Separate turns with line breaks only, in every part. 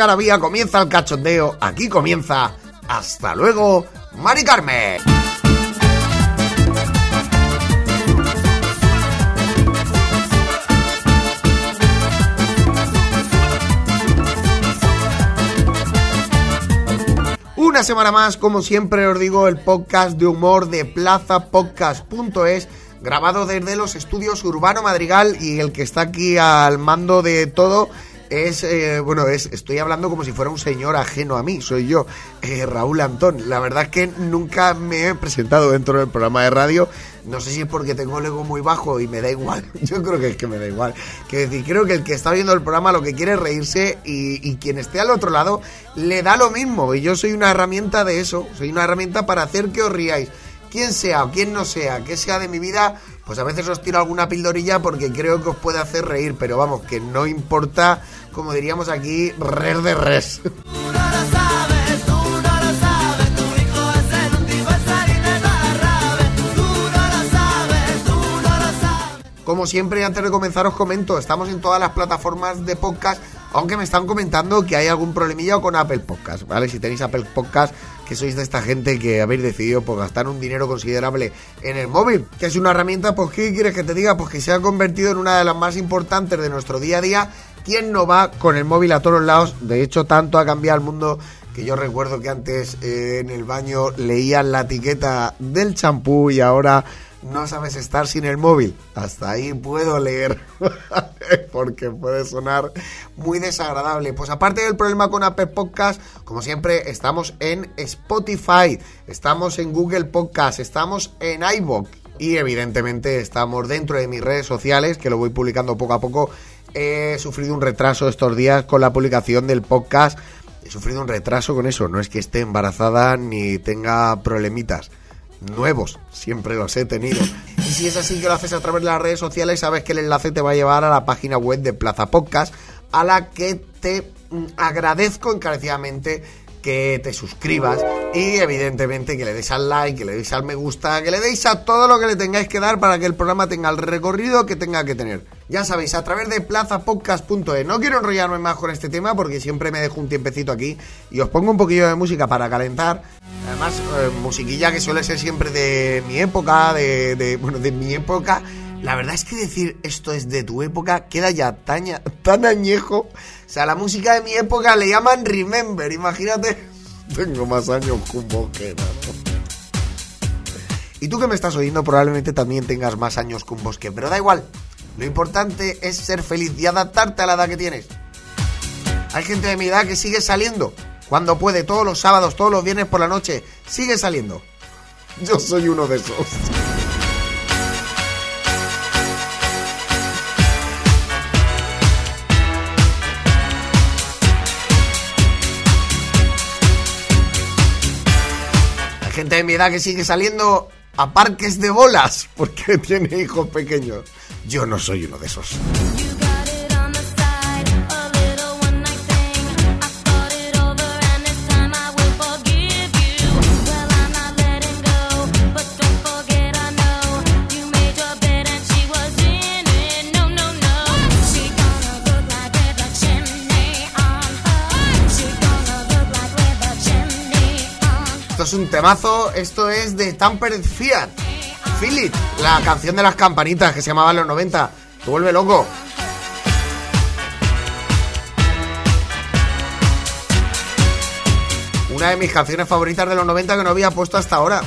Comienza la garabía, comienza el cachondeo. Aquí comienza. Hasta luego, Mari Carmen. Una semana más, como siempre os digo, el podcast de humor de plazapodcast.es, grabado desde los estudios Urbano Madrigal y el que está aquí al mando de todo es, eh, bueno, es, estoy hablando como si fuera un señor ajeno a mí, soy yo, eh, Raúl Antón. La verdad es que nunca me he presentado dentro del programa de radio, no sé si es porque tengo el ego muy bajo y me da igual, yo creo que es que me da igual. Que decir, creo que el que está viendo el programa lo que quiere es reírse y, quien esté al otro lado le da lo mismo y yo soy una herramienta de eso, soy una herramienta para hacer que os riáis. Quien sea o quien no sea, que sea de mi vida, pues a veces os tiro alguna pildorilla porque creo que os puede hacer reír, pero vamos, que no importa, como diríamos aquí, res de res. Como siempre, antes de comenzar os comento, estamos en todas las plataformas de podcast, aunque me están comentando que hay algún problemilla con Apple Podcast, ¿vale? Si tenéis Apple Podcast, que sois de esta gente que habéis decidido pues, gastar un dinero considerable en el móvil, que es una herramienta, pues ¿qué quieres que te diga? Pues que se ha convertido en una de las más importantes de nuestro día a día. ¿Quién no va con el móvil a todos lados? De hecho, tanto ha cambiado el mundo que yo recuerdo que antes eh, en el baño leían la etiqueta del champú y ahora no sabes estar sin el móvil. Hasta ahí puedo leer, porque puede sonar muy desagradable. Pues aparte del problema con Apple Podcast, como siempre, estamos en Spotify, estamos en Google Podcast, estamos en iVoox y evidentemente estamos dentro de mis redes sociales, que lo voy publicando poco a poco. He sufrido un retraso estos días con la publicación del podcast. He sufrido un retraso con eso. No es que esté embarazada ni tenga problemitas nuevos, siempre los he tenido. Y si es así que lo haces a través de las redes sociales, sabes que el enlace te va a llevar a la página web de Plaza Podcast, a la que te mm, agradezco encarecidamente que te suscribas y evidentemente que le deis al like, que le deis al me gusta, que le deis a todo lo que le tengáis que dar para que el programa tenga el recorrido que tenga que tener. Ya sabéis, a través de plazapodcast.es. No quiero enrollarme más con este tema porque siempre me dejo un tiempecito aquí y os pongo un poquillo de música para calentar. Además, eh, musiquilla que suele ser siempre de mi época, de, de- bueno, de mi época. La verdad es que decir esto es de tu época queda ya tan, tan añejo. O sea, la música de mi época le llaman Remember, imagínate. Tengo más años que un bosque, Y tú que me estás oyendo probablemente también tengas más años que un bosque, pero da igual. Lo importante es ser feliz y adaptarte a la edad que tienes. Hay gente de mi edad que sigue saliendo. Cuando puede, todos los sábados, todos los viernes por la noche, sigue saliendo. Yo soy uno de esos. Gente de mi edad que sigue saliendo a parques de bolas porque tiene hijos pequeños. Yo no soy uno de esos. Es un temazo, esto es de Tampered Fiat. It, la canción de las campanitas que se llamaba en los 90. Te vuelve loco. Una de mis canciones favoritas de los 90 que no había puesto hasta ahora.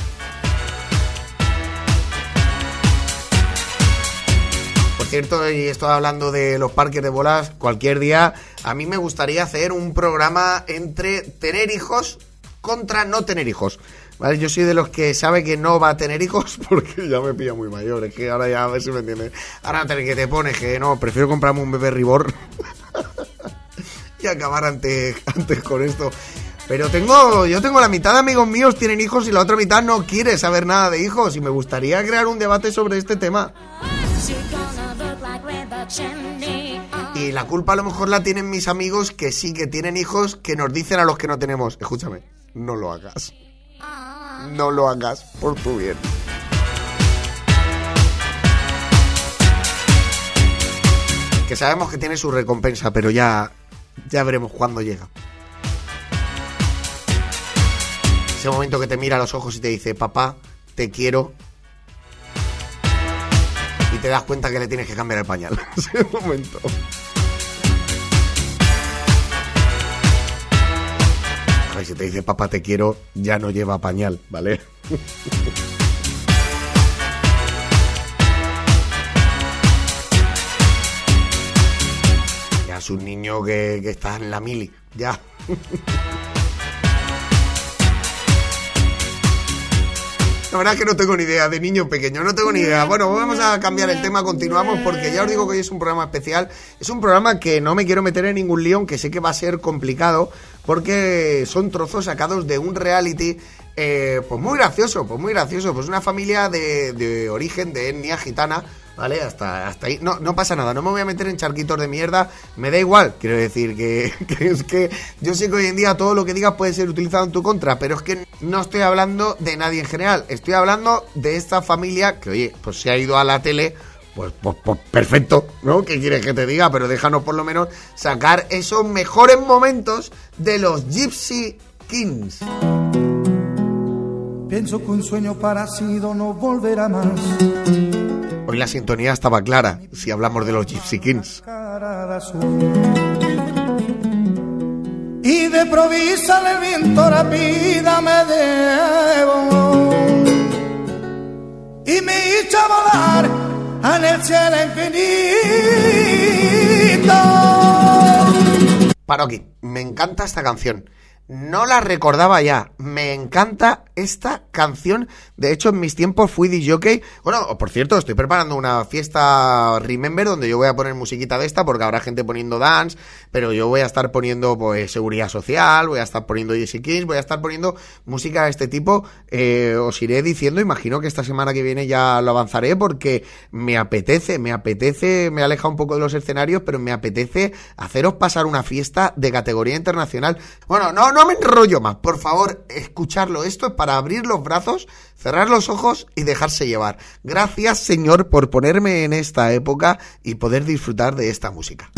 Por cierto, y estoy hablando de los parques de bolas, cualquier día a mí me gustaría hacer un programa entre tener hijos contra no tener hijos. ¿Vale? Yo soy de los que sabe que no va a tener hijos porque ya me pilla muy mayor. Es que ahora ya a ver si me entiendes. Ahora que te pones que no, prefiero comprarme un bebé ribor y acabar antes, antes con esto. Pero tengo, yo tengo la mitad de amigos míos tienen hijos y la otra mitad no quiere saber nada de hijos y me gustaría crear un debate sobre este tema. Y la culpa a lo mejor la tienen mis amigos que sí que tienen hijos que nos dicen a los que no tenemos. Escúchame, no lo hagas. No lo hagas por tu bien. Que sabemos que tiene su recompensa, pero ya ya veremos cuándo llega. Ese momento que te mira a los ojos y te dice, papá, te quiero. Y te das cuenta que le tienes que cambiar el pañal. Ese momento. Si te dice papá te quiero, ya no lleva pañal, ¿vale? ya es un niño que, que está en la mili, ya. La verdad es que no tengo ni idea, de niño pequeño, no tengo ni idea. Bueno, vamos a cambiar el tema, continuamos, porque ya os digo que hoy es un programa especial. Es un programa que no me quiero meter en ningún lío, aunque sé que va a ser complicado, porque son trozos sacados de un reality, eh, pues muy gracioso, pues muy gracioso. Pues una familia de, de origen de etnia gitana, ¿vale? Hasta, hasta ahí. No, no pasa nada, no me voy a meter en charquitos de mierda, me da igual. Quiero decir que, es que yo sé que hoy en día todo lo que digas puede ser utilizado en tu contra, pero es que no estoy hablando de nadie en general, estoy hablando de esta familia que, oye, pues se ha ido a la tele. Pues, pues, pues perfecto, ¿no? ¿Qué quieres que te diga? Pero déjanos por lo menos sacar esos mejores momentos de los Gypsy Kings.
Pienso que un sueño parecido no volverá más.
Hoy la sintonía estaba clara, si hablamos de los Gypsy Kings.
Y de provisa el viento rápida me debo. Y me hizo volar en el cielo infinito.
Paro aquí, me encanta esta canción. No la recordaba ya. Me encanta esta canción. De hecho, en mis tiempos fui DJ. Bueno, por cierto, estoy preparando una fiesta Remember donde yo voy a poner musiquita de esta porque habrá gente poniendo dance, pero yo voy a estar poniendo pues seguridad social, voy a estar poniendo Jesse Kings, voy a estar poniendo música de este tipo. Eh, os iré diciendo, imagino que esta semana que viene ya lo avanzaré porque me apetece, me apetece, me aleja un poco de los escenarios, pero me apetece haceros pasar una fiesta de categoría internacional. Bueno, no, no me enrollo más, por favor, escucharlo. Esto es para abrir los brazos, cerrar los ojos y dejarse llevar. Gracias, Señor, por ponerme en esta época y poder disfrutar de esta música.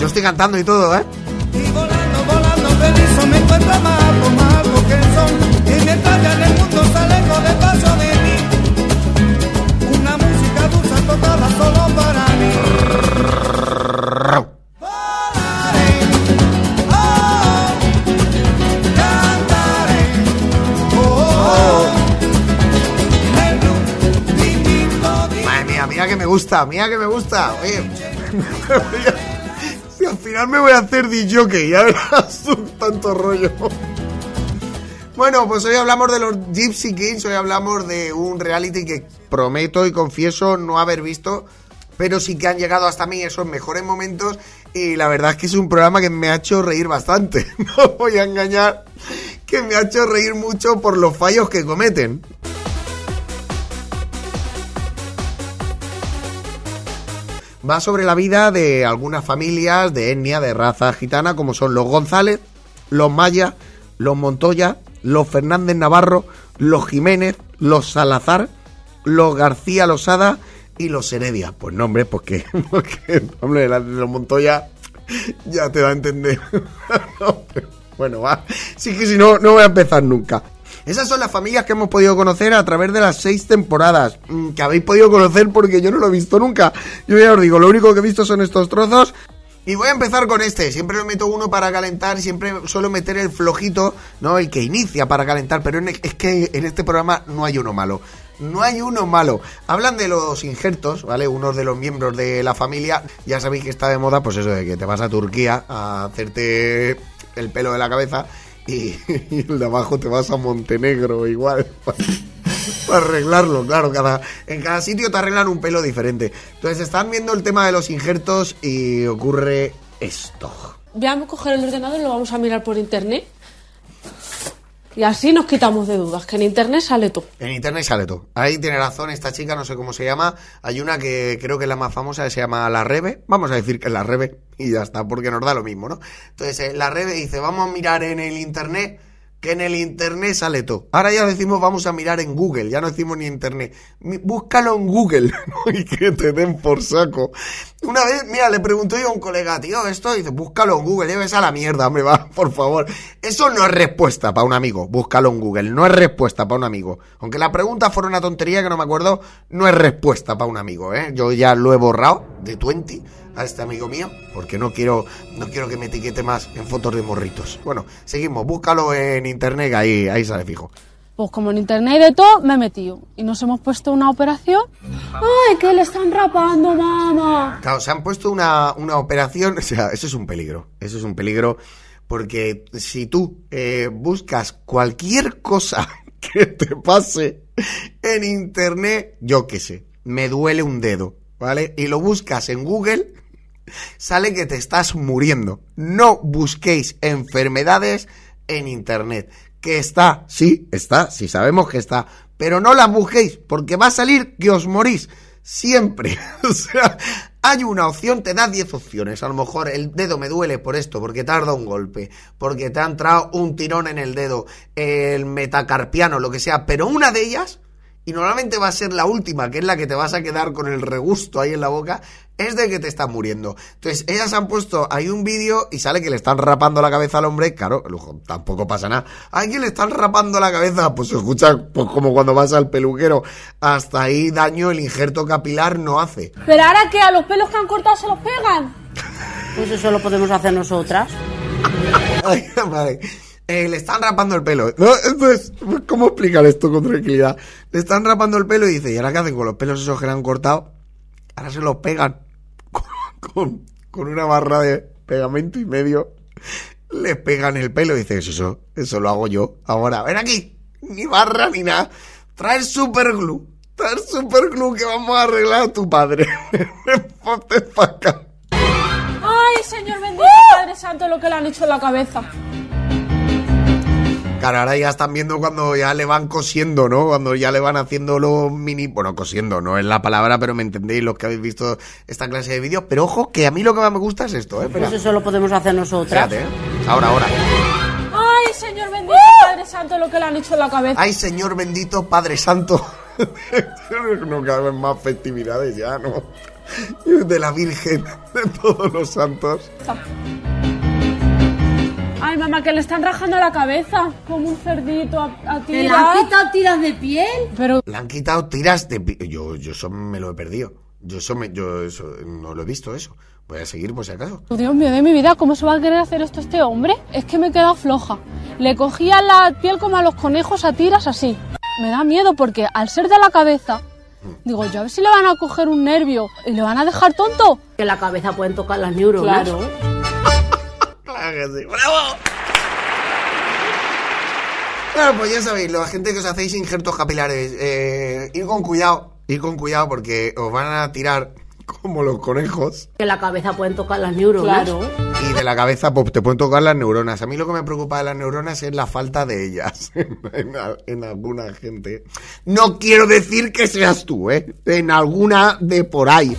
Yo estoy cantando y todo, ¿eh?
Y volando, volando feliz de. Una música dulce tocada solo para mí. Oh, oh,
Madre mía, mía que me gusta, mía que me gusta. Oye, al final me voy a hacer DJ, ya verás tanto rollo. Bueno, pues hoy hablamos de los Gypsy Kings, hoy hablamos de un reality que prometo y confieso no haber visto, pero sí que han llegado hasta mí esos mejores momentos y la verdad es que es un programa que me ha hecho reír bastante. No voy a engañar, que me ha hecho reír mucho por los fallos que cometen. Va sobre la vida de algunas familias de etnia, de raza gitana, como son los González, los Maya, los Montoya, los Fernández Navarro, los Jiménez, los Salazar, los García Losada y los Heredia. Pues nombre, porque, porque hombre, los Montoya ya te da a entender. Bueno, va. Sí que si no, no voy a empezar nunca. Esas son las familias que hemos podido conocer a través de las seis temporadas. mm, Que habéis podido conocer porque yo no lo he visto nunca. Yo ya os digo, lo único que he visto son estos trozos. Y voy a empezar con este. Siempre le meto uno para calentar. Siempre suelo meter el flojito, ¿no? El que inicia para calentar. Pero es que en este programa no hay uno malo. No hay uno malo. Hablan de los injertos, ¿vale? Unos de los miembros de la familia. Ya sabéis que está de moda, pues eso de que te vas a Turquía a hacerte el pelo de la cabeza. Y, el de abajo te vas a Montenegro igual. Para arreglarlo, claro, cada, en cada sitio te arreglan un pelo diferente. Entonces están viendo el tema de los injertos y ocurre esto.
Vamos a coger el ordenador y lo vamos a mirar por internet. Y así nos quitamos de dudas, que en internet sale todo.
En internet sale todo. Ahí tiene razón esta chica, no sé cómo se llama. Hay una que creo que es la más famosa, que se llama La Rebe. Vamos a decir que es La Rebe y ya está, porque nos da lo mismo, ¿no? Entonces, eh, La Rebe dice, vamos a mirar en el internet, que en el internet sale todo. Ahora ya decimos, vamos a mirar en Google, ya no decimos ni internet. Búscalo en Google y que te den por saco. Una vez, mira, le pregunté yo a un colega, tío, esto, y dice, búscalo en Google, lleves a la mierda, hombre, va, por favor. Eso no es respuesta para un amigo, búscalo en Google, no es respuesta para un amigo. Aunque la pregunta fuera una tontería que no me acuerdo, no es respuesta para un amigo, ¿eh? Yo ya lo he borrado de 20 a este amigo mío, porque no quiero, no quiero que me etiquete más en fotos de morritos. Bueno, seguimos, búscalo en internet, que ahí, ahí sale fijo.
Pues como en internet de todo, me he metido. Y nos hemos puesto una operación. ¡Ay, que le están rapando, mamá!
Claro, se han puesto una, una operación, o sea, eso es un peligro, eso es un peligro, porque si tú eh, buscas cualquier cosa que te pase en internet, yo qué sé, me duele un dedo, ¿vale? Y lo buscas en Google, sale que te estás muriendo. No busquéis enfermedades en internet. Que está, sí, está, sí sabemos que está, pero no las busquéis, porque va a salir que os morís. Siempre. O sea, hay una opción, te da 10 opciones. A lo mejor el dedo me duele por esto, porque te un golpe, porque te ha entrado un tirón en el dedo, el metacarpiano, lo que sea, pero una de ellas y normalmente va a ser la última, que es la que te vas a quedar con el regusto ahí en la boca, es de que te estás muriendo. Entonces, ellas han puesto ahí un vídeo y sale que le están rapando la cabeza al hombre, claro, lujo, tampoco pasa nada. ¿A quién le están rapando la cabeza? Pues se escucha pues, como cuando vas al peluquero. Hasta ahí daño el injerto capilar no hace.
Pero ahora que a los pelos que han cortado se los pegan.
Pues eso lo podemos hacer nosotras.
Ay, madre. Eh, le están rapando el pelo. ¿no? Entonces, ¿cómo explicar esto con tranquilidad? Le están rapando el pelo y dice, ¿y ahora qué hacen con los pelos esos que le han cortado? Ahora se los pegan con, una barra de pegamento y medio. Le pegan el pelo y dice, eso, eso lo hago yo. Ahora, ven aquí. Ni barra ni nada. Trae superglue. Trae superglue que vamos a arreglar a tu padre. Ponte pa' acá.
¡Ay, señor bendito Padre Santo, lo que le han hecho en la cabeza!
Claro, ahora ya están viendo cuando ya le van cosiendo, ¿no? Cuando ya le van haciendo los mini... Bueno, cosiendo, no es la palabra, pero me entendéis los que habéis visto esta clase de vídeos. Pero ojo, que a mí lo que más me gusta es esto, ¿eh?
Pues eso lo podemos hacer nosotras.
espérate, ¿eh? Ahora, ahora.
¡Ay, señor bendito Padre Santo, lo que le han hecho en la cabeza!
Ay, Señor bendito, Padre Santo. no caben más festividades ya, ¿no? De la Virgen, de todos los santos.
¡Ay, mamá, que le están rajando la cabeza! Como un cerdito a, a
¿Te
tirar.
la han quitado tiras de piel?
Pero,
Le han quitado tiras de... pi- Yo, yo eso me lo he perdido. Yo eso, me, yo eso no lo he visto, eso. Voy a seguir por si acaso.
Dios mío de mi vida, ¿cómo se va a querer hacer esto este hombre? Es que me he quedado floja. Le cogía la piel como a los conejos a tiras así. Me da miedo porque al ser de la cabeza, digo, yo a ver si le van a coger un nervio y le van a dejar tonto.
Que la cabeza pueden tocar las neuronas.
Claro.
Sí. ¡Bravo! Bueno, pues ya sabéis, la gente que os hacéis injertos capilares, eh, ir con cuidado, ir con cuidado porque os van a tirar como los conejos
Que en la cabeza pueden tocar las neuronas.
Claro.
y de la cabeza pues, te pueden tocar las neuronas. A mí lo que me preocupa de las neuronas es la falta de ellas en, en alguna gente. No quiero decir que seas tú, ¿eh? En alguna de por ahí.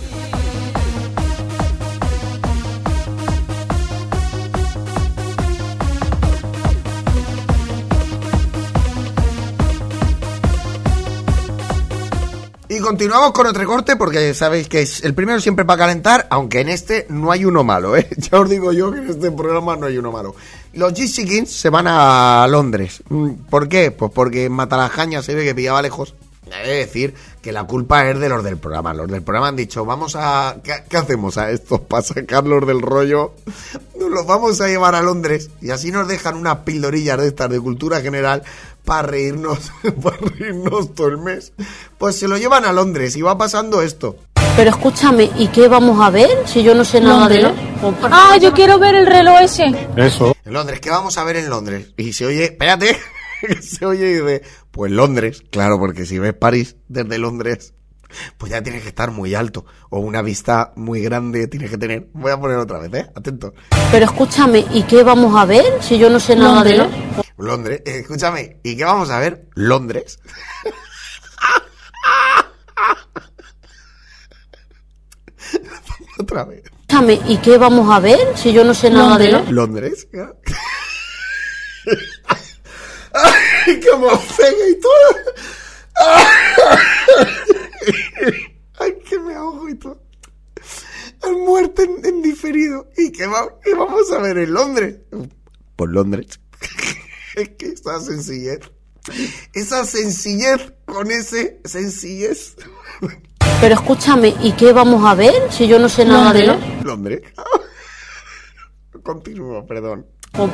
Continuamos con otro corte porque sabéis que es el primero siempre para calentar, aunque en este no hay uno malo, ¿eh? Ya os digo yo que en este programa no hay uno malo. Los Gypsy Kings se van a Londres. Mm, ¿Por qué? Pues porque en Matalajaña se ve que pillaba lejos. Es decir, que la culpa es de los del programa. Los del programa han dicho, vamos a... ¿Qué, qué hacemos a estos para sacarlos del rollo? Nos los vamos a llevar a Londres y así nos dejan unas pildorillas de estas de cultura general para reírnos, para reírnos todo el mes. Pues se lo llevan a Londres y va pasando esto.
Pero escúchame, ¿y qué vamos a ver si yo no sé nada de
Londres.
lo...
Ah, yo quiero ver el reloj ese.
Eso.
En Londres, ¿qué vamos a ver en Londres? Y se oye, espérate, se oye y dice, pues Londres, claro, porque si ves París desde Londres, pues ya tienes que estar muy alto, o una vista muy grande tienes que tener. Voy a poner otra vez, ¿eh? Atento.
Pero escúchame, ¿y qué vamos a ver si yo no sé nada de
Londres.
Lo...
Londres, eh, escúchame, ¿y qué vamos a ver? Londres. otra vez.
Escúchame, ¿y qué vamos a ver si yo no sé nada de lo...
Londres. Ay, como pega y todo. Ay, que me ahogo y todo. Hay muerte en, en diferido. ¿Y qué, va- qué vamos a ver en Londres? Por Londres. Es que esa sencillez. Esa sencillez con ese sencillez.
Pero escúchame, ¿y qué vamos a ver si yo no sé nada de lo...
Londres.
Londres. Continúo, perdón.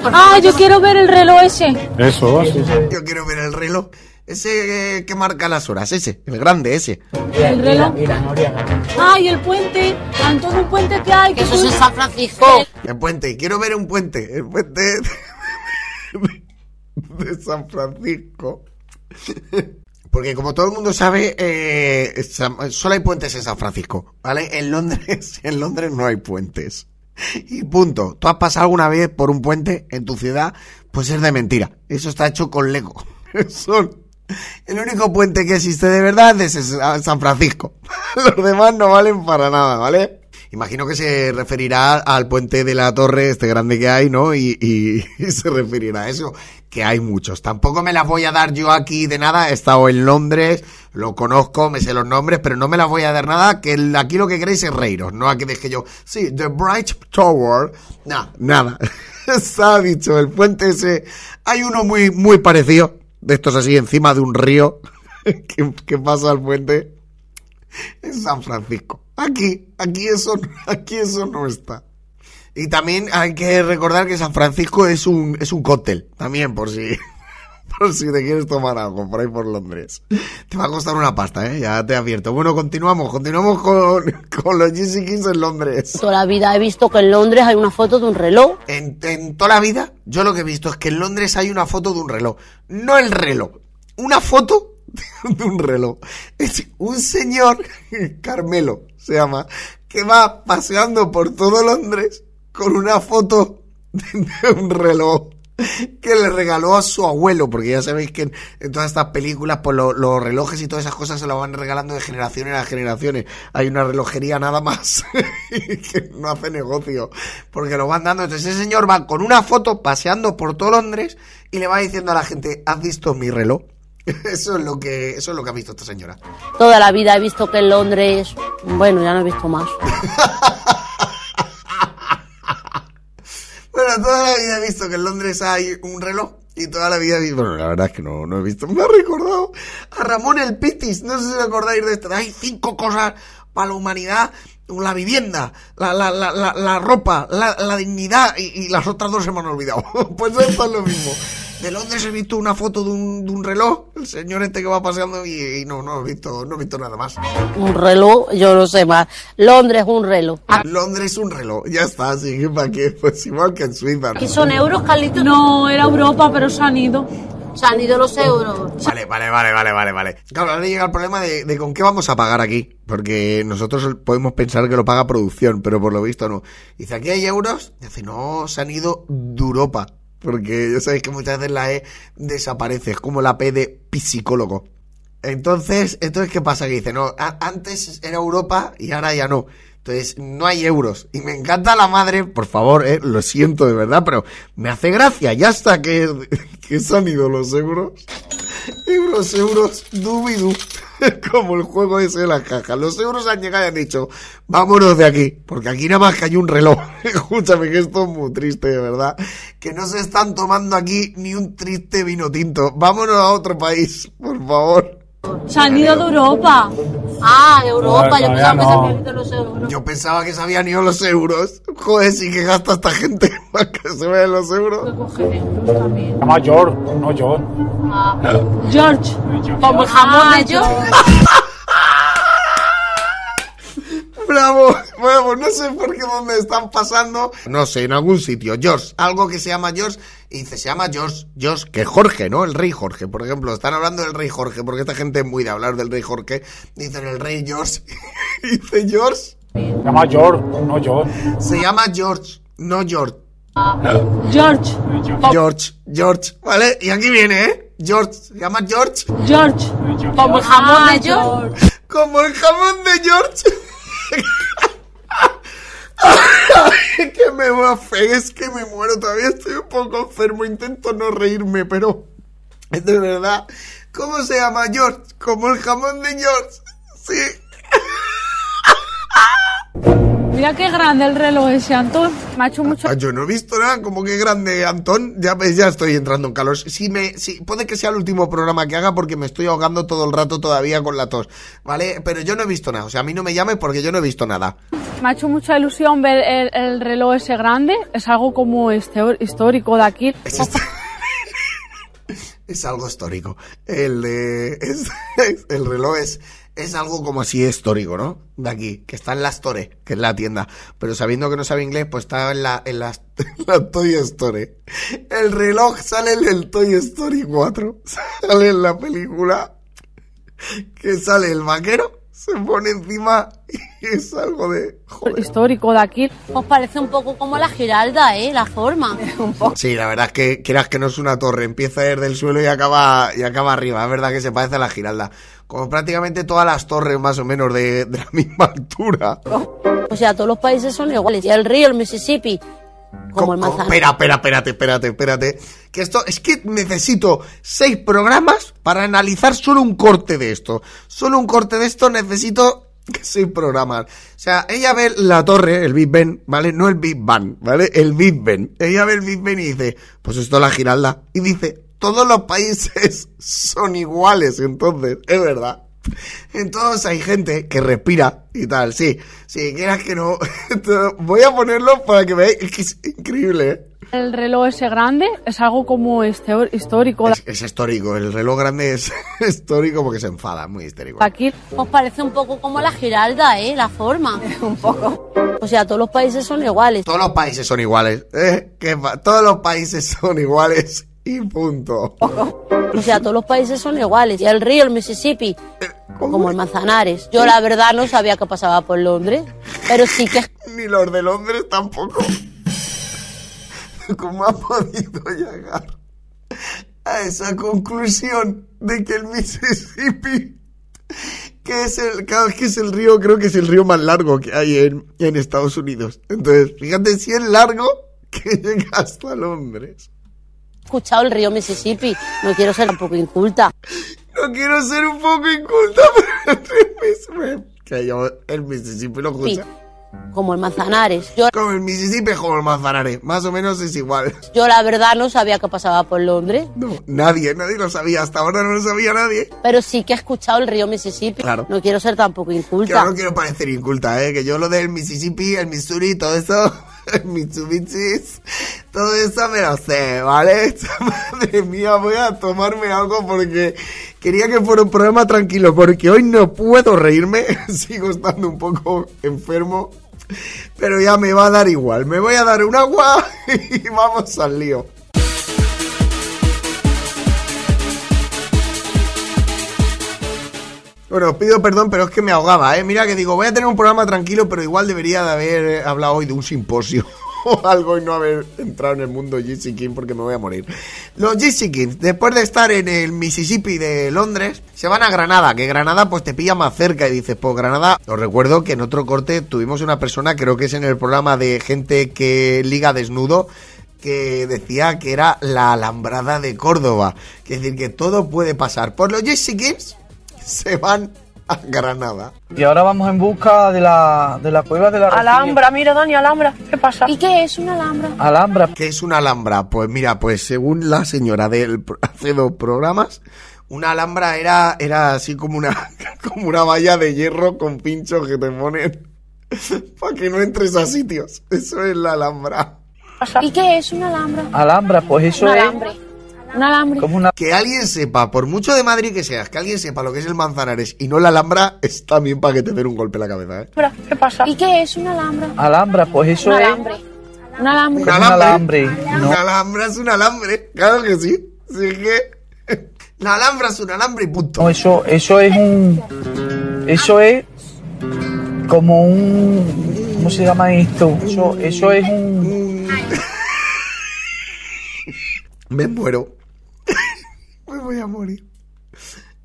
Ah, yo quiero ver el reloj ese.
Eso, así.
Yo quiero ver el reloj. Ese eh, que marca las horas, ese, el grande, ese.
El reloj. Ay, el puente. Antón, un puente que hay.
Que eso es San Francisco.
El puente, quiero ver un puente. El puente de, San Francisco. Porque como todo el mundo sabe, eh, solo hay puentes en San Francisco, ¿vale? En Londres, en Londres no hay puentes. Y punto. ¿Tú has pasado alguna vez por un puente en tu ciudad? Pues es de mentira. Eso está hecho con Lego. Son el único puente que existe de verdad es San Francisco. Los demás no valen para nada, ¿vale? Imagino que se referirá al puente de la torre, este grande que hay, ¿no? Y, y- y se referirá a eso, que hay muchos. Tampoco me las voy a dar yo aquí de nada. He estado en Londres, lo conozco, me sé los nombres, pero no me las voy a dar nada, que aquí lo que queréis es reíros, no a que deje yo, sí, The Bright Tower. No, nada. Está dicho, el puente ese, hay uno muy, muy parecido, de estos así, encima de un río, que, que pasa al puente en San Francisco. Aquí, aquí eso, aquí eso no está. Y también hay que recordar que San Francisco es un, es un cóctel, también por si, por si te quieres tomar algo por ahí por Londres. Te va a costar una pasta, eh, ya te advierto. Bueno, continuamos, continuamos con, con los GC Kings en Londres.
Toda la vida he visto que en Londres hay una foto de un reloj.
En, en toda la vida, yo lo que he visto es que en Londres hay una foto de un reloj. No el reloj, una foto de un reloj. Es un señor, Carmelo se llama, que va paseando por todo Londres con una foto de un reloj que le regaló a su abuelo, porque ya sabéis que en, todas estas películas, pues lo- los relojes y todas esas cosas se lo van regalando de generaciones a generaciones. Hay una relojería nada más que no hace negocio, porque lo van dando. Entonces ese señor va con una foto paseando por todo Londres y le va diciendo a la gente, ¿has visto mi reloj? Eso es lo que, eso es lo que ha visto esta señora.
Toda la vida he visto que en Londres... Bueno, ya no he visto más.
Bueno, toda la vida he visto que en Londres hay un reloj. Y toda la vida he visto... Bueno, la verdad es que no, no he visto. Me ha recordado a Ramón el Pitis. No sé si os acordáis de esto. Hay cinco cosas para la humanidad. La vivienda, la, la, la, la, ropa, la, la dignidad y, y las otras dos se me han olvidado. pues esto es lo mismo. De Londres he visto una foto de un, de un reloj, el señor este que va paseando y, y no, no he visto, no he visto nada más.
Un reloj, yo no sé más. Londres, un reloj.
Londres un reloj, ya está, así que para qué, pues igual que en Suiza.
Aquí son euros, Carlitos.
No, era Europa, pero se han ido.
Se han ido los euros.
Vale, vale, vale, vale, vale, vale. Claro, ahora llega el problema de, de con qué vamos a pagar aquí. Porque nosotros podemos pensar que lo paga producción, pero por lo visto no. Dice, aquí hay euros. Dice, no, se han ido de Europa. Porque ya sabéis que muchas veces la E desaparece. Es como la P de psicólogo. Entonces, entonces ¿qué pasa? Que dice, no, antes era Europa y ahora ya no. Entonces, no hay euros. Y me encanta la madre, por favor, eh, lo siento de verdad, pero me hace gracia. Ya hasta que, que se han ido los euros. Euros, euros, dubidú. Como el juego ese de las cajas. Los euros han llegado y han dicho, vámonos de aquí. Porque aquí nada más que hay un reloj. Escúchame que esto es muy triste, de verdad. Que no se están tomando aquí ni un triste vino tinto. Vámonos a otro país, por favor.
Se han ido de Europa.
Ah, Europa, yo pensaba que se
no.
habían ido los euros.
Yo pensaba que se habían ido los euros. Joder, sí que gasta esta gente para que se vean los euros.
Coger euros también.
Se llama George, no John.
George.
Como el jamón
Ah,
de yo.
Bravo, Bueno, pues no sé por qué dónde están pasando. No sé, en algún sitio. George, algo que se llama George. Y dice, se llama George, George, que Jorge, ¿no? El rey Jorge, por ejemplo. Están hablando del rey Jorge, porque esta gente es muy de hablar del rey Jorge. Dicen el rey George. dice George.
Se llama George, no George.
Se llama George, no George.
George,
George, George, ¿vale? Y aquí viene, ¿eh? George, se llama George.
George.
Como el jamón
Ah,
de George.
Como el jamón de George. Que me fe, es que me muero, todavía estoy un poco enfermo, intento no reírme, pero es de verdad. ¿Cómo se llama George? Como el jamón de George. Sí.
Mira qué grande el reloj ese, Antón. Me ha hecho mucho...
Ah, Yo no he visto nada, como que grande, Antón. Ya ves, ya estoy entrando en calor. Si me, si, puede que sea el último programa que haga porque me estoy ahogando todo el rato todavía con la tos. ¿Vale? Pero yo no he visto nada. O sea, a mí no me llames porque yo no he visto nada.
Me ha hecho mucha ilusión ver el, el reloj ese grande. Es algo como este, histórico de aquí.
Es, est- es algo histórico. El de, es- es- el reloj es, es algo como así histórico, ¿no? De aquí, que está en la Store, que es la tienda. Pero sabiendo que no sabe inglés, pues está en la, en la, en la Toy Story. El reloj sale en el Toy Story 4. Sale en la película que sale el vaquero, se pone encima y es algo de... Joder.
Histórico de aquí.
Pues parece un poco como la Giralda, ¿eh? La forma. un poco.
Sí, la verdad es que quieras que no es una torre, empieza desde el suelo y acaba, y acaba arriba. Es verdad que se parece a la Giralda. Como prácticamente todas las torres más o menos de, de la misma altura.
O sea, todos los países son iguales. Y el río, el Mississippi, como el manzano.
Espera, espera, espérate, espérate, espérate. Que esto, es que necesito seis programas para analizar solo un corte de esto. Solo un corte de esto necesito seis programas. O sea, ella ve la torre, el Big Ben, ¿vale? No el Big Bang, ¿vale? El Big Ben. Ella ve el Big Ben y dice, pues esto es la Giralda. Y dice, todos los países son iguales, entonces, es verdad. En todos hay gente que respira y tal, sí. Si quieras que no, voy a ponerlo para que veáis, es que es increíble, ¿eh?
El reloj ese grande es algo como este, histórico
Es, es histórico, el reloj grande es histórico porque se enfada, muy histérico.
aquí.
Pues parece un poco como la Giralda, ¿eh? La forma. un poco. O sea, todos los países son iguales.
Todos los países son iguales, ¿eh? Que todos los países son iguales y punto.
O sea, todos los países son iguales. Y el río, el Mississippi, como el Manzanares. Yo la verdad no sabía que pasaba por Londres, pero sí que
Ni los de Londres tampoco. ¿Cómo ha podido llegar a esa conclusión de que el Mississippi, que es el, que es el río, creo que es el río más largo que hay en, en Estados Unidos. Entonces, fíjate si es largo que llega hasta Londres.
He escuchado el río Mississippi. No quiero ser tampoco inculta.
No quiero ser un poco inculta, pero el Mississippi, que yo el Mississippi lo escucha.
como el Manzanares. Yo,
Como el Mississippi, como el Manzanares. Más o menos es igual.
yo la verdad no sabía que pasaba por Londres,
No, nadie, nadie lo sabía. Hasta ahora no lo sabía nadie.
pero sí que he escuchado el río Mississippi.
Claro.
No quiero ser tampoco inculta.
yo no quiero parecer inculta, ¿eh? Que yo lo del Mississippi, el Missouri, todo eso, el Mitsubishi, todo eso me lo sé, ¿vale? Madre mía, voy a tomarme algo porque quería que fuera un programa tranquilo, porque hoy no puedo reírme, sigo estando un poco enfermo, pero ya me va a dar igual. Me voy a dar un agua y vamos al lío. Bueno, os pido perdón, pero es que me ahogaba, ¿eh? Mira que digo, voy a tener un programa tranquilo, pero igual debería de haber eh, hablado hoy de un simposio o algo y no haber entrado en el mundo GC King porque me voy a morir. Los GC Kings, después de estar en el Mississippi de Londres, se van a Granada, que Granada pues te pilla más cerca y dices, pues Granada, os recuerdo que en otro corte tuvimos una persona, creo que es en el programa de gente que liga desnudo, que decía que era la alambrada de Córdoba. Es decir, que todo puede pasar. Por los GC Kings se van a Granada.
Y ahora vamos en busca de la, de la cueva de la.
Alhambra, mira Dani, Alhambra, ¿qué pasa?
¿Y qué es una alhambra?
Alhambra.
¿Qué es una alhambra? Pues mira, pues según la señora del hace dos programas, una alhambra era, era así como una, como una valla de hierro con pinchos que te ponen para que no entres a sitios. Eso es la alhambra.
¿Y qué es una alhambra?
Alhambra, pues eso
Un
es...
alambre.
Un alambre.
Como una
Que alguien sepa, por mucho de Madrid que seas, que alguien sepa lo que es el Manzanares y no la Alhambra, es también para que te den un golpe en la cabeza, ¿eh?
Alhambra, ¿qué pasa?
¿Y qué es un alambre?
alhambra, pues eso
Un
es
alambre. Un alambre.
Un
un
alambre.
alambre. No,
Un alambre es un alambre, claro que sí. Sí que... La alhambra es un alambre y punto.
no, eso, eso es un, eso es como un, ¿cómo se llama esto? Eso, eso es un,
Me muero. Voy a morir.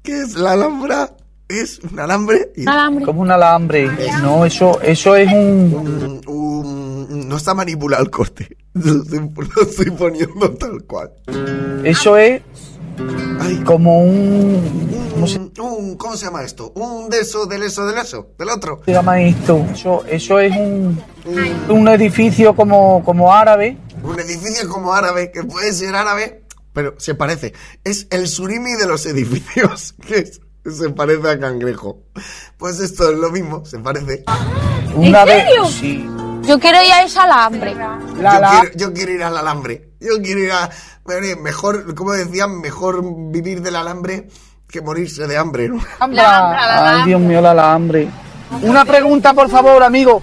¿Qué es la alhambra? Es un alambre y
Un alambre.
como un alambre. No, eso, eso es un,
un- un- no está manipulado el corte. Lo estoy, lo estoy poniendo tal cual.
eso es
Ay,
como un, ¿cómo se
un, un- ¿Cómo se llama esto? Un de eso, del eso, del eso, del otro.
llama esto? Eso, eso es un, un edificio como, como árabe.
Un edificio como árabe, que puede ser árabe, pero se parece. Es el surimi de los edificios, que es- se parece a cangrejo. Pues esto es lo mismo, se parece.
Una vez,
serio?
sí.
Yo quiero ir a ese alambre.
La,
yo,
la-
quiero, yo quiero ir al alambre. Yo quiero ir a. bueno, Mejor, como decían, mejor vivir del alambre que morirse de hambre, ¿no?
Ay, Dios mío, la alambre. Una pregunta, por favor, amigo.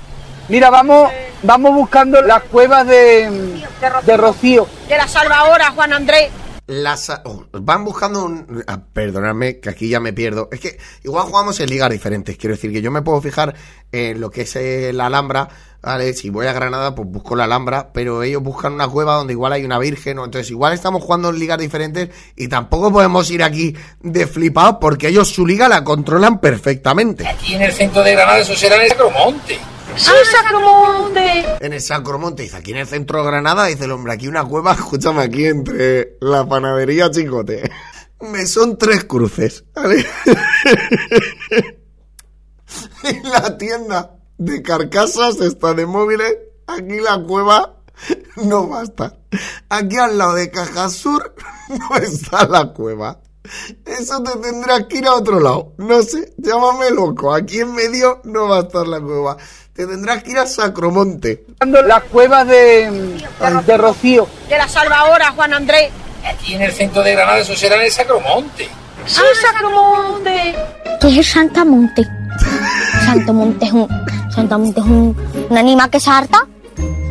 Mira, vamos, vamos buscando las cuevas de, de Rocío.
De la salvadora, Juan Andrés.
Las, oh, van buscando un... ah, perdonadme, que aquí ya me pierdo. Es que igual jugamos en ligas diferentes. Quiero decir que yo me puedo fijar en lo que es eh, la Alhambra. ¿vale? Si voy a Granada, pues busco la Alhambra. Pero ellos buscan una cueva donde igual hay una virgen. ¿no? Entonces igual estamos jugando en ligas diferentes. Y tampoco podemos ir aquí de flipados porque ellos su liga la controlan perfectamente.
Aquí en el centro de Granada eso será el.
¡Sí, Sacromonte!
En el Sacromonte, dice aquí en el centro de Granada, dice el hombre, aquí una cueva, escúchame, aquí entre la panadería Chicote. Me son tres cruces, ¿vale? y la tienda de carcasas está de móviles, aquí la cueva no basta. Aquí al lado de Cajasur no está la cueva. Eso te tendrás que ir a otro lado. No sé, llámame loco. Aquí en medio no va a estar la cueva. Te tendrás que ir a Sacromonte.
Las cuevas de, de Rocío.
De la salvadora, Juan Andrés.
Aquí en el centro de Granada eso será en el Sacromonte.
¡Sí, Sacromonte!
¿Qué es Santamonte? Santamonte es un. Santamonte es un, un animal que salta.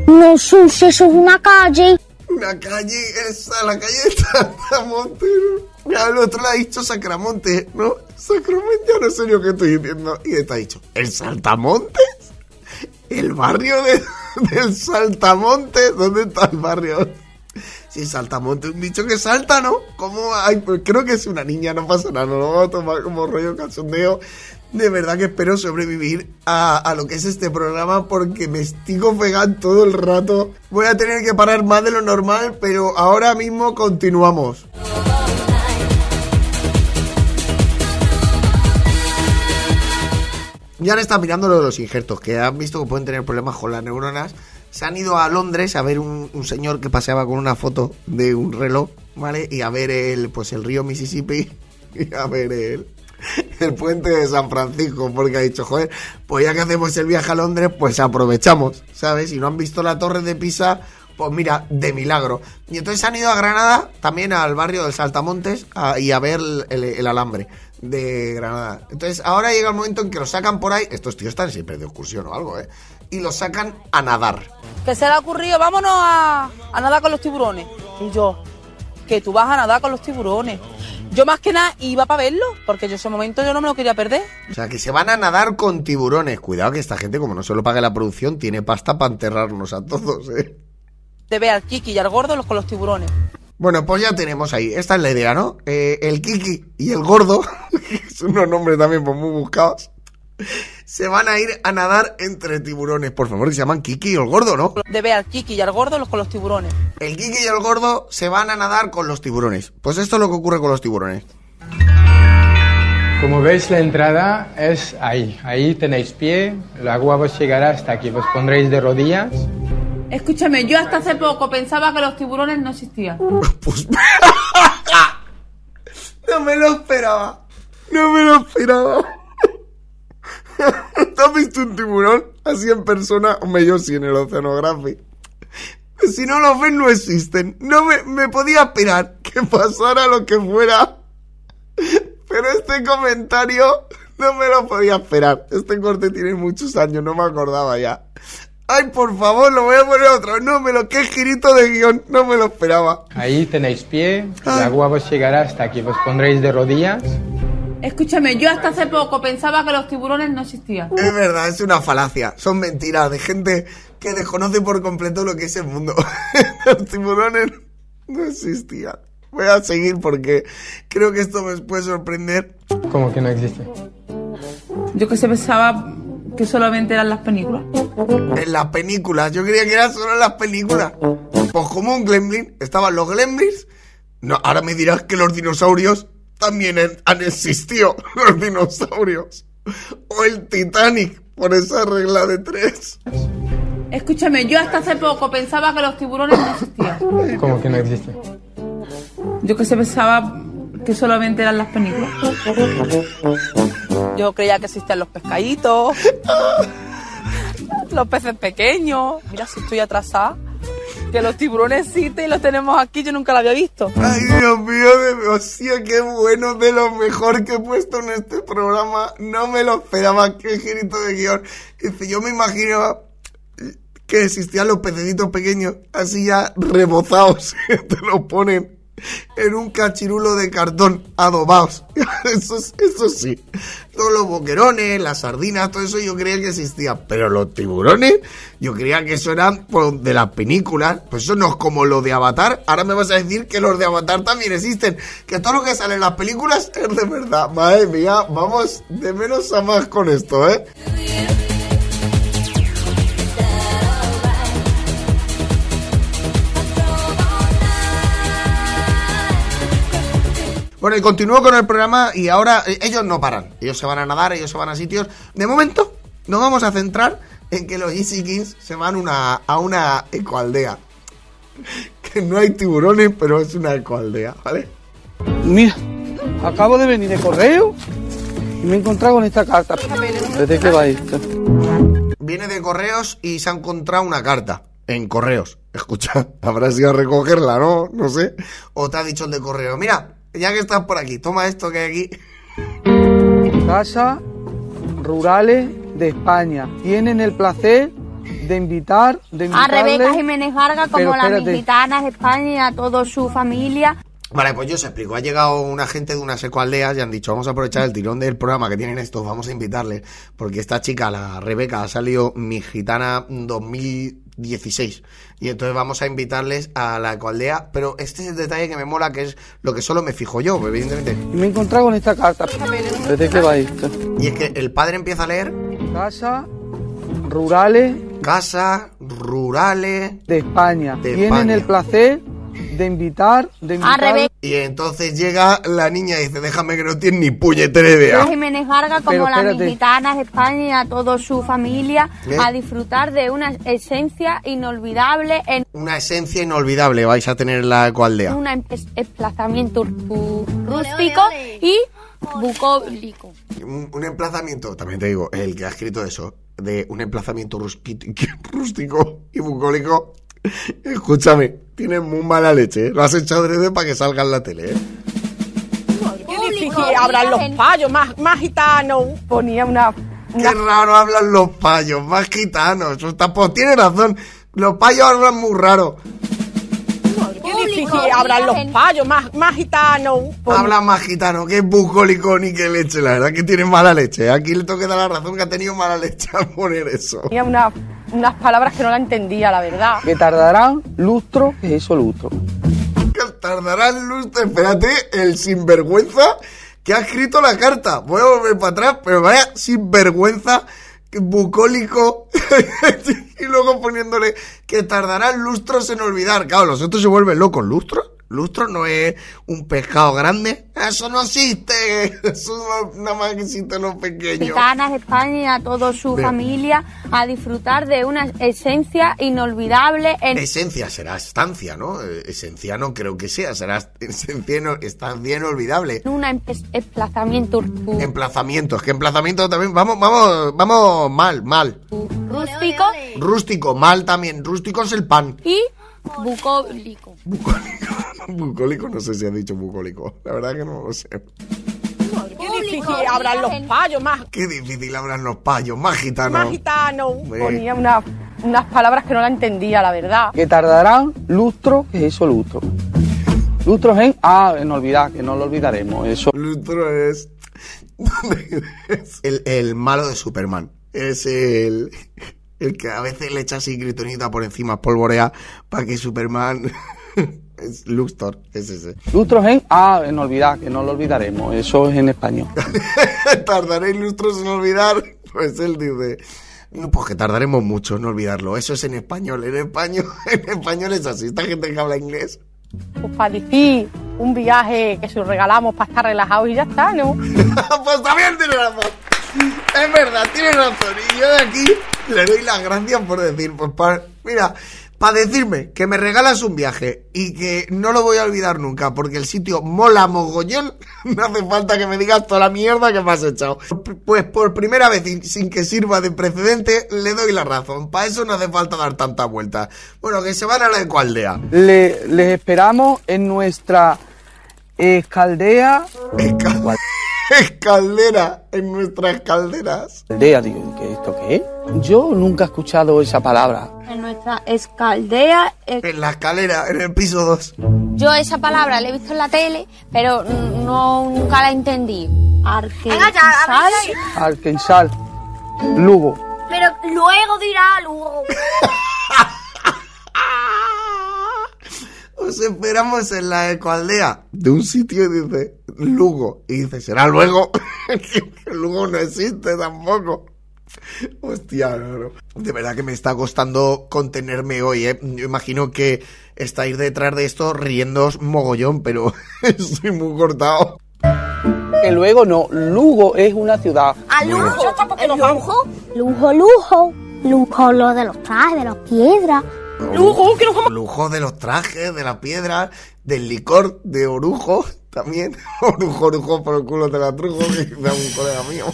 No, Sus, eso es una calle.
Una calle, esa, la calle de Sacramonte. ¿no? Al otro le ha dicho Sacramonte, ¿no? Sacramonte, ya no sé yo qué estoy diciendo. Y está dicho, ¿el Saltamontes? ¿El barrio de, del Saltamontes? ¿Dónde está el barrio? Si Saltamonte es un dicho que salta, ¿no? ¿Cómo? Ay, pues creo que es una niña, no pasa nada, no lo vamos a tomar como rollo cachondeo. De verdad que espero sobrevivir a, a lo que es este programa porque me estigo pegando todo el rato. Voy a tener que parar más de lo normal, pero ahora mismo continuamos. Ya han estado mirando lo de los injertos, que han visto que pueden tener problemas con las neuronas. Se han ido a Londres a ver un, señor que paseaba con una foto de un reloj, ¿vale? Y a ver el, pues el río Mississippi y a ver el, el puente de San Francisco, porque ha dicho, joder, pues ya que hacemos el viaje a Londres, pues aprovechamos, ¿sabes? Si no han visto la torre de Pisa, pues mira, de milagro. Y entonces han ido a Granada, también al barrio del Saltamontes, a- y a ver el- el alambre de Granada. Entonces ahora llega el momento en que lo sacan por ahí, estos tíos están siempre de excursión o algo, ¿eh? Y lo sacan a nadar.
que se le ha ocurrido, vámonos a, a nadar con los tiburones. Y yo, que tú vas a nadar con los tiburones. Yo más que nada iba para verlo, porque yo ese momento yo no me lo quería perder.
O sea, que se van a nadar con tiburones. Cuidado que esta gente, como no se lo pague la producción, tiene pasta para enterrarnos a todos, ¿eh?
De ver al Kiki y al gordo los con los tiburones.
Bueno, pues ya tenemos ahí. Esta es la idea, ¿no? Eh, el Kiki y el Gordo, que son unos nombres también pues, muy buscados, se van a ir a nadar entre tiburones. Por favor, que se llaman Kiki y el Gordo, ¿no?
De ver al Kiki y al gordo los con los tiburones.
El Kiki y el Gordo se van a nadar con los tiburones. Pues esto es lo que ocurre con los tiburones.
Como veis, la entrada es ahí. Ahí tenéis pie, el agua os llegará hasta aquí. Os pondréis de rodillas.
Escúchame, yo hasta hace poco pensaba que los tiburones no existían.
Pues... no me lo esperaba. No me lo esperaba. ¿Tú has visto un tiburón así en persona? Hombre, yo sí en el Oceanography. Si no los ven, no existen. No me, me podía esperar que pasara lo que fuera. Pero este comentario no me lo podía esperar. Este corte tiene muchos años, no me acordaba ya. Ay, por favor, lo voy a poner vez. No me lo, qué girito de guion, no me lo esperaba.
Ahí tenéis pie, el agua os llegará hasta aquí, os pondréis de rodillas.
Escúchame, yo hasta hace poco pensaba que los tiburones no existían.
Es verdad, es una falacia. Son mentiras de gente que desconoce por completo lo que es el mundo. Los tiburones no existían. Voy a seguir porque creo que esto me puede sorprender.
Como que no existe.
Yo que se pensaba que solamente eran las películas.
En las películas, yo creía que era solo en las películas. Pues como un gremlin, estaban los gremlins. No, ahora me dirás que los dinosaurios también han- existido. Los dinosaurios. O el Titanic, por esa regla de tres.
Escúchame, yo hasta hace poco pensaba que los tiburones no existían.
Como que no existe.
Yo que se pensaba que solamente eran las películas. Yo creía que existían los pescaditos, los peces pequeños. Mira si estoy atrasada. Que los tiburones existen y los tenemos aquí, yo nunca lo había visto.
Ay, Dios mío, de hostia, qué bueno, de lo mejor que he puesto en este programa. No me lo esperaba, qué girito de guion. Dice, yo me imaginaba que existían los pececitos pequeños, así ya rebozados, te lo ponen en un cachirulo de cartón, adobados. Eso, es- eso sí. Todos los boquerones, las sardinas, todo eso yo creía que existía. Pero los tiburones, yo creía que eso eran pues, de las películas. Pues eso no es como lo de Avatar. Ahora me vas a decir que los de Avatar también existen. Que todo lo que sale en las películas es de verdad. Madre mía, vamos de menos a más con esto, ¿eh? Bueno, y continúo con el programa y ahora eh, ellos no paran. Ellos se van a nadar, ellos se van a sitios. De momento, nos vamos a centrar en que los Easy Kings se van una, a una ecoaldea. Que no hay tiburones, pero es una ecoaldea, ¿vale?
Mira, acabo de venir de correo y me he encontrado con esta carta. ¿Desde qué va esto?
Viene de correos y se ha encontrado una carta en correos. Escucha, habrás ido a recogerla, ¿no? No sé. O te ha dicho el de correo, mira, ya que estás por aquí, toma esto que hay aquí.
Casas rurales de España. Tienen el placer de invitar, de
A. Rebeca Jiménez Vargas, como las gitanas de España y a toda su familia.
Vale, pues yo os explico. Ha llegado una gente de unas ecoaldeas y han dicho, vamos a aprovechar el tirón del programa que tienen estos, vamos a invitarles. Porque esta chica, la Rebeca, ha salido Mi Gitana 2016. Y entonces vamos a invitarles a la ecoaldea. Pero este es el detalle que me mola, que es lo que solo me fijo yo, evidentemente.
Y me he encontrado con esta carta. ¿Desde qué va esto?
Y es que el padre empieza a leer
Casas rurales
Casa, rurales.
de España.
De
Tienen
España.
el placer de invitar, de invitar...
Y entonces llega la niña y dice, déjame que no tiene ni puñetera idea.
Jiménez Vargas, como las gitanas de España y a toda su familia,
¿Qué?
a disfrutar de una esencia inolvidable en
Una esencia inolvidable vais a tener en la ecoaldea.
un em- ru- rústico y bucólico.
Un, un emplazamiento, también te digo, el que ha escrito eso, de un emplazamiento rústico y bucólico. Escúchame, tienes muy mala leche, ¿eh? Lo has hecho adrede para que salga en la tele, ¿eh?
Qué difícil hablan los payos, más, más gitanos. Ponía una...
Qué raro hablan los payos, más gitanos. Está- Pues tiene razón, los payos hablan muy raro.
Hablan los payos, más, más gitanos.
Hablan más gitano, que es bucólico ni que leche, la verdad que tiene mala leche. Aquí le tengo que dar la razón que ha tenido mala leche al poner eso.
Tenía una- unas palabras que no la entendía, la verdad.
Que tardarán lustro, ¿qué es eso lustro?
que tardará el lustro. Espérate, el sinvergüenza que ha escrito la carta. Voy a volver para atrás, pero vaya sinvergüenza bucólico. y luego poniéndole que tardarán lustros en olvidar. Claro, los otros se vuelven locos. ¿Lustros? ¿Lustro no es un pescado grande? Eso no existe. Eso no- nada más que existe los pequeños.
de España y a toda su
Bien.
familia, a disfrutar de una esencia inolvidable en
Esencia será estancia, ¿no? Eh, Esencia no creo que sea, será esencia, ino- estancia inolvidable.
un em- ru-
Emplazamientos, que emplazamiento también, vamos, vamos, vamos mal, mal.
rústico
Rústico, mal también. Rústico es el pan.
y bucólico.
Bucólico, no sé si ha dicho bucólico. La verdad que no lo sé.
Qué difícil hablan los payos, más,
Qué difícil hablan los payos, más gitanos.
más gitano. Ponía una- unas palabras que no la entendía, la verdad.
Que tardarán lustro, ¿qué es eso lustro? Lustros en... Ah, en olvidar, que no lo olvidaremos. Eso.
Lustro es... es el, el malo de Superman. Es el... El que a veces le echa así gritonita por encima, polvorea, para que Superman... es Luxtor, es ese.
Lustros en... Ah, en olvidar, que no lo olvidaremos. Eso es en español.
Tardaréis lustros en olvidar. Pues él dice... No, pues que tardaremos mucho en olvidarlo. Eso es en español. En español, en español es así. Esta gente que habla inglés.
Pues para decir un viaje que se lo regalamos para estar relajados y ya está, ¿no?
pues también tiene razón. Es verdad, tiene razón. Y yo de aquí le doy las gracias por decir, pues pa- mira, para decirme que me regalas un viaje y que no lo voy a olvidar nunca porque el sitio mola mogollón, no hace falta que me digas toda la mierda que me has echado. Pues por primera vez y sin que sirva de precedente, le doy la razón. Para eso no hace falta dar tanta vuelta. Bueno, que se van a la ecualdea.
Le- les esperamos en nuestra escaldea...
Escal- Escaldera, en nuestras calderas.
Aldea, digo, ¿qué esto qué es? Yo nunca he escuchado esa palabra.
En nuestra escaldea.
En la escalera, en el piso 2.
Yo esa palabra la he visto en la tele, pero no nunca la entendí. Arquenzal.
Arkansas, Lugo.
Pero luego dirá luego.
Os esperamos en la ecoaldea de un sitio y dice Lugo. Y dice, será luego. Que Lugo no existe tampoco. Hostia, no, no. De verdad que me está costando contenerme hoy, ¿eh? Yo imagino que estáis detrás de esto riéndoos mogollón, pero estoy muy cortado.
Que luego no, Lugo es una ciudad.
¿A lujo? ¿El lujo? Lujo, lujo. Lujo lo de los trajes, de las piedras.
Lujo, que nos vamos.
Lujo de los trajes, de la piedra, del licor, de orujo también. Orujo, orujo por el culo de la trujo, que dice un colega mío.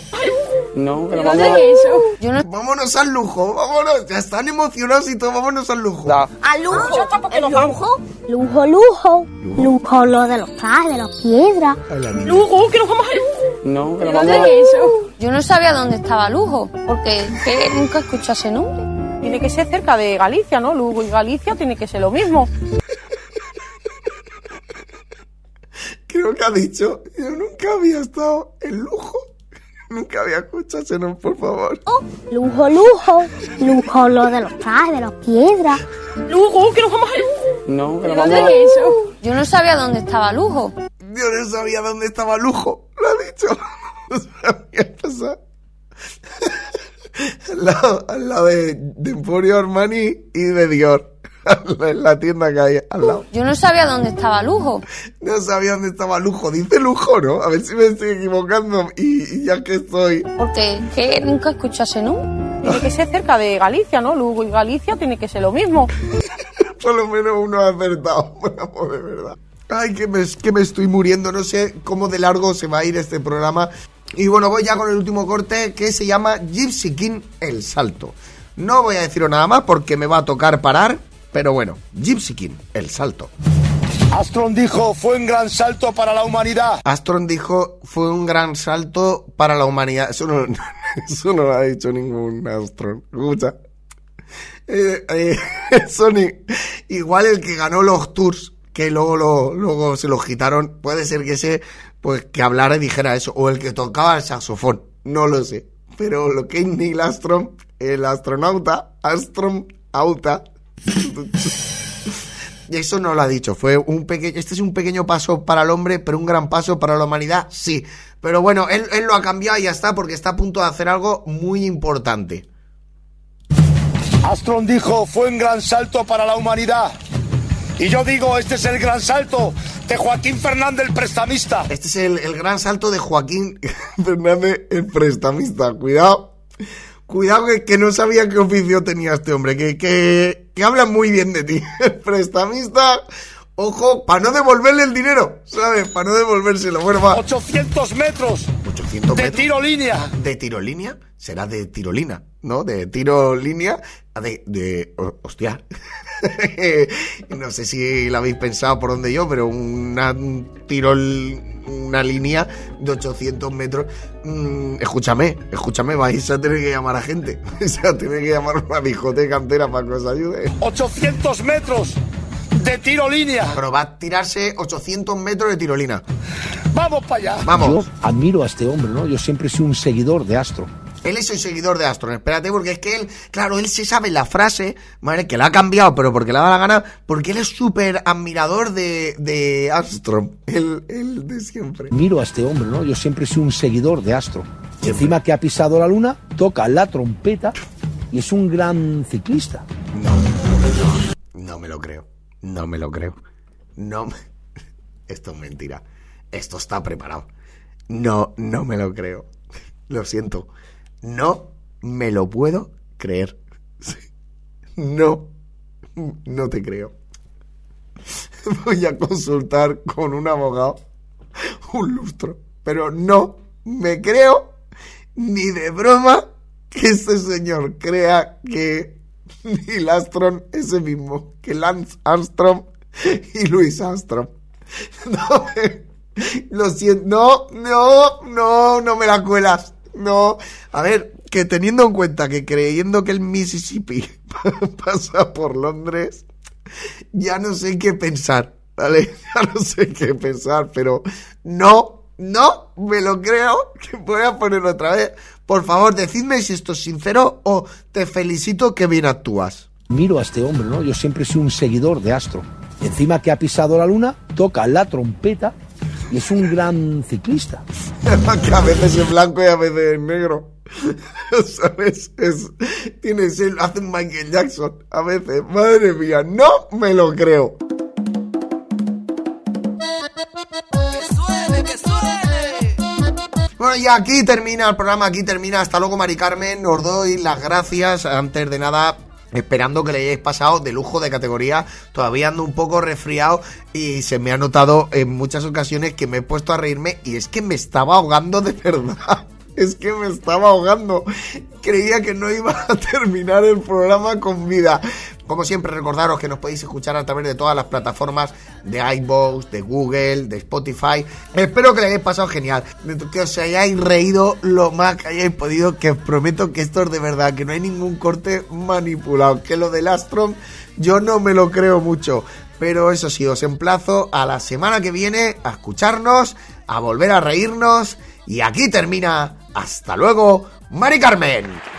No,
¿Dónde
vamos
es eso?
Yo no.
Vámonos al lujo, vámonos. Ya están emocionados y todo, vámonos al lujo.
a...
¿A lujo? ¿El lujo? Lujo, lujo. Lujo lo de los trajes, de las piedras.
Lujo, que nos vamos a lujo.
No, que nos
¿Dónde
vamos
es eso?
Yo no sabía dónde estaba Lujo, porque nunca escuché ese nombre.
Tiene que ser cerca de Galicia, ¿no? Lugo y Galicia tiene que ser lo mismo.
Creo que ha dicho, yo nunca había estado en lujo. Nunca había escuchado ese nombre, por favor.
Lujo, lujo. Lujo lo de los trajes, de las piedras.
Lujo, que nos vamos a lujo.
No,
¿Dónde
vamos
es eso?
Yo no sabía dónde estaba Lujo.
Yo no sabía dónde estaba lujo. Lo ha dicho. No sabía pasar. Al lado, al lado de, de Emporio Armani y de Dior. en la tienda que hay al lado.
Yo no sabía dónde estaba Lujo.
No sabía dónde estaba lujo. Dice lujo, ¿no? A ver si me estoy equivocando. Y, y ya que estoy.
Porque que nunca escuché ese nombre.
Tiene que ser cerca de Galicia, ¿no? Lugo y Galicia tiene que ser lo mismo.
Por lo menos uno ha acertado. Bueno, pues de verdad. Ay, que me, que me estoy muriendo. No sé cómo de largo se va a ir este programa. Y bueno, voy ya con el último corte que se llama Gypsy King El Salto. No voy a deciros nada más porque me va a tocar parar. Pero bueno, Gypsy King El Salto.
Astron dijo, fue un gran salto para la humanidad.
Astron dijo, fue un gran salto para la humanidad. Eso no, eso no lo ha dicho ningún Astron. Escucha. Eh, eh, Sony, igual el que ganó los tours, que luego, lo, luego se los quitaron, puede ser que ese, pues que hablara y dijera eso, o el que tocaba el saxofón, no lo sé. Pero lo que es Neil Armstrong, el astronauta, astronauta, y eso no lo ha dicho, fue un pequeño, este es un pequeño paso para el hombre, pero un gran paso para la humanidad, sí. Pero bueno, él, él lo ha cambiado y ya está, porque está a punto de hacer algo muy importante.
Astron dijo, fue un gran salto para la humanidad. Y yo digo, este es el gran salto de Joaquín Fernández, el prestamista.
Este es el, el gran salto de Joaquín Fernández, el prestamista. Cuidado. Cuidado que, que no sabía qué oficio tenía este hombre, que, que, que habla muy bien de ti. El prestamista, ojo, para no devolverle el dinero, ¿sabes? Para no devolvérselo. Bueno, va.
800 metros.
800
De
metros.
tirolínea.
¿De tirolínea? Será de tirolina, ¿no? De tirolínea. De. de ho- hostia. no sé si lo habéis pensado por donde yo, pero una un tirol. Una línea de 800 metros. Mm, escúchame, escúchame, vais a tener que llamar a gente. Vais a tener que llamar a una discoteca entera para que os ayude.
800 metros de tirolínea.
Pero va a tirarse 800 metros de tirolina.
Vamos para allá.
Vamos.
Yo admiro a este hombre, ¿no? Yo siempre he sido un seguidor de Astro.
Él es un seguidor de Astron, espérate, porque es que él, claro, él se sabe la frase, ¿vale? Que la ha cambiado, pero porque le da la gana, porque él es súper admirador de, de Armstrong, el, el de siempre.
Admiro a este hombre, ¿no? Yo siempre he sido un seguidor de Astro. Y encima que ha pisado la luna, toca la trompeta y es un gran ciclista.
No me lo creo, no me lo creo. No me... Esto es mentira. Esto está preparado. No, no me lo creo. Lo siento. No me lo puedo creer. No, no te creo. Voy a consultar con un abogado un lustro. Pero no me creo ni de broma que este señor crea que Neil Armstrong es el mismo que Lance Armstrong y Louis Armstrong. No, lo siento, no, no, no, no me la cuelas. No, a ver, que teniendo en cuenta que creyendo que el Mississippi pasa por Londres, ya no sé qué pensar, ¿vale? Ya no sé qué pensar, pero no, no, me lo creo, que voy a poner otra vez. Por favor, decidme si esto es sincero o te felicito que bien actúas.
Admiro a este hombre, ¿no? Yo siempre sido un seguidor de Astro. Encima que ha pisado la luna, toca la trompeta y es un gran ciclista.
que a veces es blanco y a veces es negro. ¿Sabes? Es, tiene ese, hace un Michael Jackson a veces. Madre mía, no me lo creo. Bueno, y aquí termina el programa, aquí termina. Hasta luego, Mari Carmen. Os doy las gracias. Antes de nada, esperando que le hayáis pasado de lujo de categoría. Todavía ando un poco resfriado y se me ha notado en muchas ocasiones que me he puesto a reírme y es que me estaba ahogando de verdad. Es que me estaba ahogando. Creía que no iba a terminar el programa con vida. Como siempre, recordaros que nos podéis escuchar a través de todas las plataformas de iVoox, de Google, de Spotify. Espero que le hayáis pasado genial. Que os hayáis reído lo más que hayáis podido. Que os prometo que esto es de verdad, que no hay ningún corte manipulado. Que lo del Astrom yo no me lo creo mucho. Pero eso sí, os emplazo a la semana que viene a escucharnos, a volver a reírnos. Y aquí termina. Hasta luego, Mari Carmen.